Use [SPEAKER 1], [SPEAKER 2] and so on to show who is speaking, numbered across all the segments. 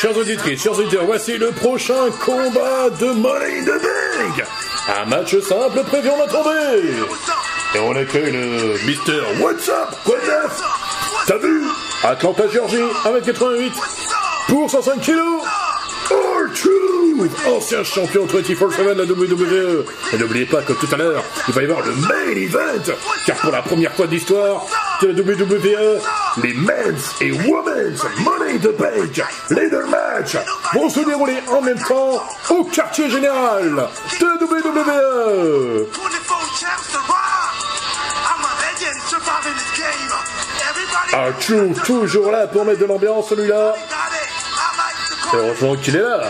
[SPEAKER 1] Chers auditrices, chers auditeurs, voici le prochain combat de Money in the. Un match simple prévu en attendait. Et on accueille le Mister What's Up, quoi T'as vu? Atlanta, Georgie, 1m88 pour 105 kilos. R-Truth, ancien champion 24-7 de la WWE. Et n'oubliez pas que tout à l'heure, il va y avoir le main event, car pour la première fois de l'histoire de la WWE, les men's et women's Money the Bank Leader Match vont se dérouler en même temps au quartier général de WWE.
[SPEAKER 2] 24 champs to ride. I'm a legend surviving this game. Everybody
[SPEAKER 1] R-Truth, toujours là pour mettre de l'ambiance, celui-là. heureusement qu'il est là.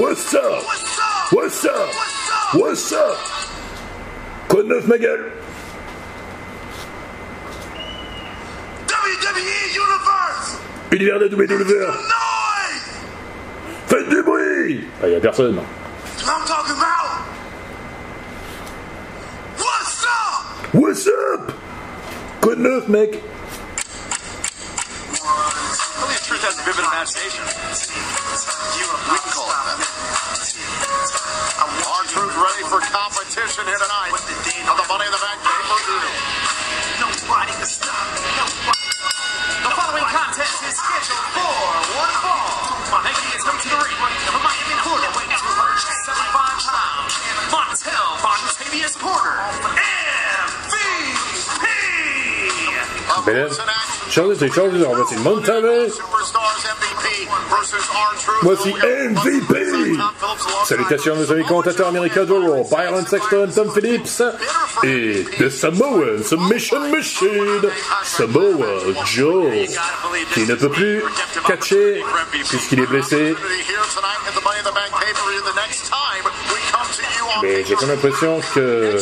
[SPEAKER 2] What's up What's up? What's up
[SPEAKER 1] What's up?
[SPEAKER 2] What's up
[SPEAKER 1] What's up Quoi de neuf, ma gueule
[SPEAKER 2] WWE Universe!
[SPEAKER 1] Univers de WWE.
[SPEAKER 2] Noise!
[SPEAKER 1] Faites du bruit Ah, y a personne.
[SPEAKER 2] I'm talking about. What's up?
[SPEAKER 1] What's up Quoi de neuf, mec
[SPEAKER 3] Tell you the truth has a vivid imagination. We can call it that. Our truth ready for competition here tonight. On the Money in the Bank pay-per-view.
[SPEAKER 2] Nobody can stop. Nobody.
[SPEAKER 4] The following contest is scheduled for one fall. Making his way to the ring from Miami, Florida, weighing 275 pounds, Montel Montavious Porter, MVP.
[SPEAKER 1] Mesdames, chers auditeurs, chers auditeurs, voici
[SPEAKER 3] R-Truth.
[SPEAKER 1] Voici MVP Salutations nos amis commentateurs américains de Raw, Byron Sexton, Tom Phillips et de Samoa Submission Machine, Samoa Joe, qui ne peut plus catcher puisqu'il est blessé. Mais j'ai comme l'impression que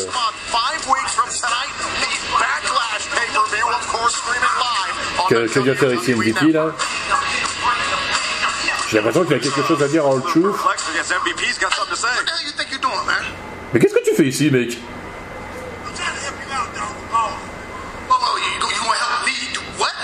[SPEAKER 1] que, que vient faire ici MVP là J'ai l'impression qu'il a quelque chose à dire en truth.
[SPEAKER 2] Doing, man?
[SPEAKER 1] Mais qu'est-ce que tu fais ici, mec
[SPEAKER 2] I'm trying to help you out, dog. Whoa, whoa, you, you gonna help me do what?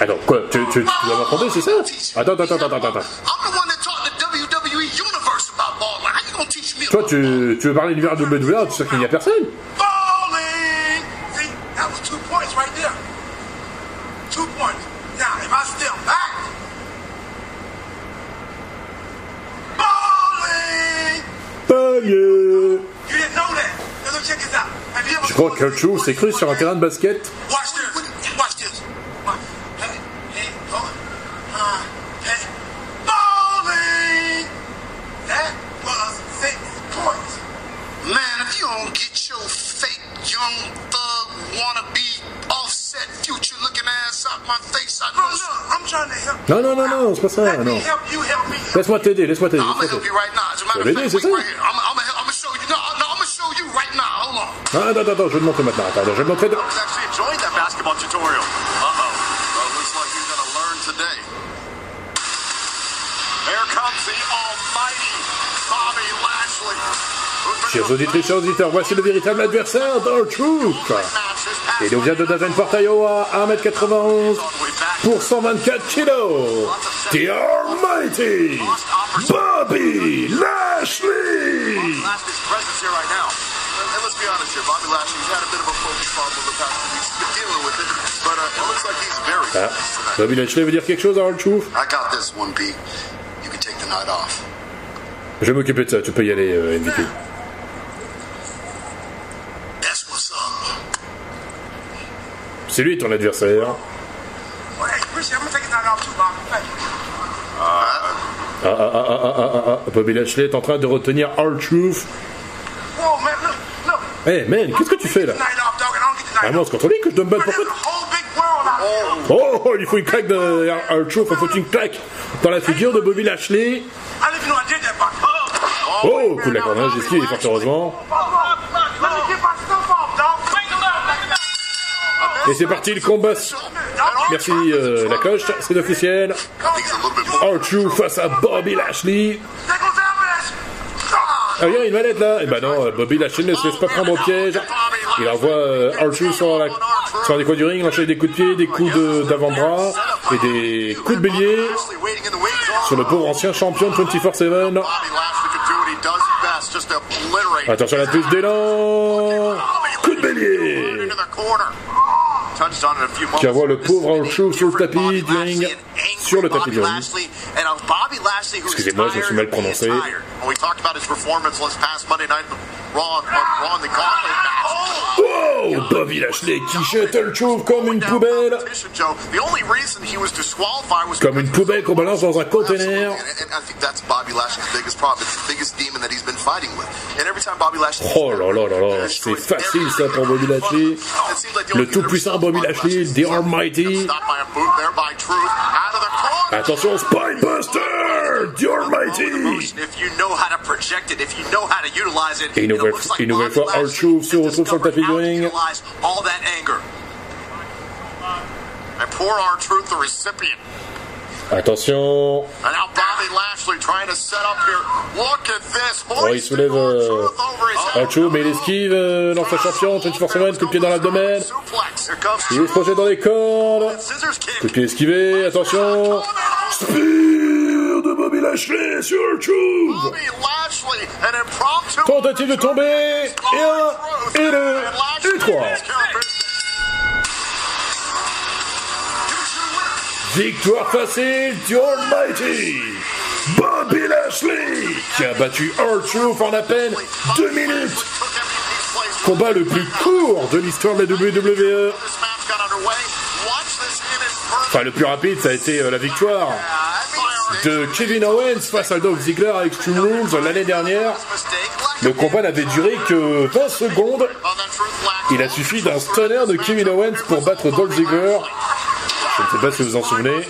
[SPEAKER 1] Attends, quoi Tu, tu, tu dois c'est ça? Attends, attends, attends, attends, attends.
[SPEAKER 2] I'm the one that taught the WWE Universe about balling. How you gonna teach me
[SPEAKER 1] Toi, tu veux parler de l'univers de WWE, tu sais qu'il n'y a personne
[SPEAKER 2] balling? See, that was two points right there. Two points. Now, if I step back, balling.
[SPEAKER 1] Palier
[SPEAKER 2] You didn't know that. Now look, check this out. Have you ever
[SPEAKER 1] Je crois que Truth s'est cru sur un terrain de basket.
[SPEAKER 2] Watch this. Watch this. Watch. Hey, hey, oh, uh, hey, balling. That was six points. Man, if you don't get your fake young thug wannabe offset future looking ass out my face, I know. No, no, I'm trying to help.
[SPEAKER 1] Non, non, non, non, c'est pas ça, non. Laisse-moi t'aider, laisse-moi t'aider.
[SPEAKER 2] I'm gonna
[SPEAKER 1] laisse-moi
[SPEAKER 2] help you
[SPEAKER 1] Ah, attends, attends, je vais te montrer maintenant. Attends, je vais te montrer. de-. Chers auditrices, chers auditeurs, voici le véritable adversaire d'R-Truth. Et il nous vient de Davenport, Iowa, 1m91 pour 124 kilos. The Almighty Bobby Lashley.
[SPEAKER 3] Be honest here, Bobby Lashley's had a bit of a focus problem the past few weeks. He's been dealing with it, but uh, it looks like he's very
[SPEAKER 1] Ah,
[SPEAKER 3] focused tonight.
[SPEAKER 1] Bobby Lashley veut dire quelque chose à R-Truth
[SPEAKER 2] I got this one, Pete. You can take the night off.
[SPEAKER 1] Je vais m'occuper de ça, tu peux y aller, euh, MVP.
[SPEAKER 2] That's what's up.
[SPEAKER 1] C'est lui ton adversaire.
[SPEAKER 2] Well, hey, appreciate it. I'm gonna take the night off too, Bobby. Thank you.
[SPEAKER 1] Ah, ah, ah, ah, ah, ah, ah, Bobby Lashley est en train de retenir
[SPEAKER 2] man, look, look.
[SPEAKER 1] Eh, man, qu'est-ce que tu fais là?
[SPEAKER 2] Night
[SPEAKER 1] Ah c'est que je battre
[SPEAKER 2] There's
[SPEAKER 1] pour
[SPEAKER 2] there.
[SPEAKER 1] Oh, il faut une claque de R-Truth, il faut une claque dans la figure de Bobby Lashley.
[SPEAKER 2] Oh,
[SPEAKER 1] Oh, coup de la cornage, esquive, fort heureusement. Et c'est parti, le combat. Merci euh, la c'est officiel.
[SPEAKER 3] I think he's a little bit more.
[SPEAKER 1] R-Truth face à Bobby Lashley.
[SPEAKER 2] Ah.
[SPEAKER 1] Regarde, une manette là. Et bah non, euh, Bobby Lashley ne se laisse pas prendre au piège. Il envoie euh, R-Truth sur, la, sur coins du ring, enchaîne des coups de pied, des coups d'avant-bras et des coups de bélier sur le pauvre ancien champion de 24-7.
[SPEAKER 3] Bobby Lashley could do what he does best, just obliterate.
[SPEAKER 1] Attention à la prise d'élan. Coup de bélier.
[SPEAKER 3] a
[SPEAKER 1] Qui envoie le pauvre Hulk sur le tapis sur le tapis ring. Excusez-moi, je me suis mal prononcé.
[SPEAKER 3] tired. When we talked about his performance last past Monday night Raw, Raw in the Gauntlet match.
[SPEAKER 1] Oh Bobby Lashley qui jette R-Truth comme une poubelle. Comme une poubelle qu'on balance dans un conteneur. Oh là là là là, c'est facile ça pour Bobby Lashley. Le tout-puissant Bobby Lashley, The Almighty. Attention, Spinebuster, The Almighty.
[SPEAKER 3] If you know how to project it, if you know how to utilize it,
[SPEAKER 1] Et une
[SPEAKER 3] it
[SPEAKER 1] nouvelle-
[SPEAKER 3] looks like
[SPEAKER 1] une nouvelle
[SPEAKER 3] Bobby
[SPEAKER 1] fois, se retrouve sur le tapis ring.
[SPEAKER 3] All that anger. And poor R-Truth, the recipient.
[SPEAKER 1] Attention.
[SPEAKER 3] And now Bobby Lashley trying to set up here. Look at this.
[SPEAKER 1] Oh, il soulève euh.
[SPEAKER 3] R-Truth,
[SPEAKER 1] mais il esquive, euh, lance sa champion, 24-7, coup de pied dans l'abdomen. Il se projette dans les cordes. Coup de pied esquivé, attention. Spear de Bobby Lashley sur
[SPEAKER 3] impromptu.
[SPEAKER 1] Tentative de tomber. Et un, et deux, et trois. Victoire facile du Almighty Bobby Lashley qui a battu R-Truth en à peine deux minutes. Combat le plus court de l'histoire de la WWE. Enfin, le plus rapide, ça a été euh, la victoire de Kevin Owens face à Dolph Ziggler à Extreme Rules l'année dernière. Le combat n'avait duré que 20 secondes. Il a suffi d'un stunner de Kevin Owens pour battre Dolph Ziggler. Je ne sais pas si vous en souvenez.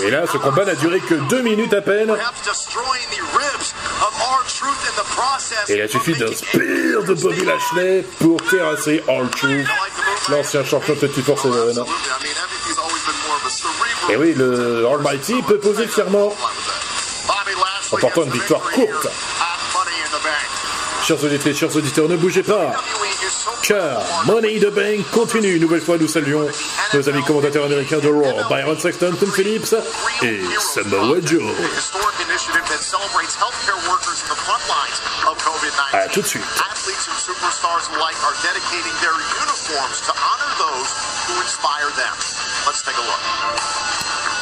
[SPEAKER 1] Mais là, ce combat n'a duré que 2 minutes à peine. Et il a suffi d'un spear de Bobby Lashley pour terrasser R-Truth, l'ancien champion de 24-7. Et oui, le Almighty peut poser fièrement.
[SPEAKER 3] Remportant une victoire courte.
[SPEAKER 1] Chers auditeurs, chers auditeurs, ne bougez pas. Car Money in the Bank continue. Une nouvelle fois, nous saluons nos amis commentateurs américains de Raw, Byron Sexton, Tom Phillips et Samoa Joe. À tout de suite.
[SPEAKER 3] Let's take a look.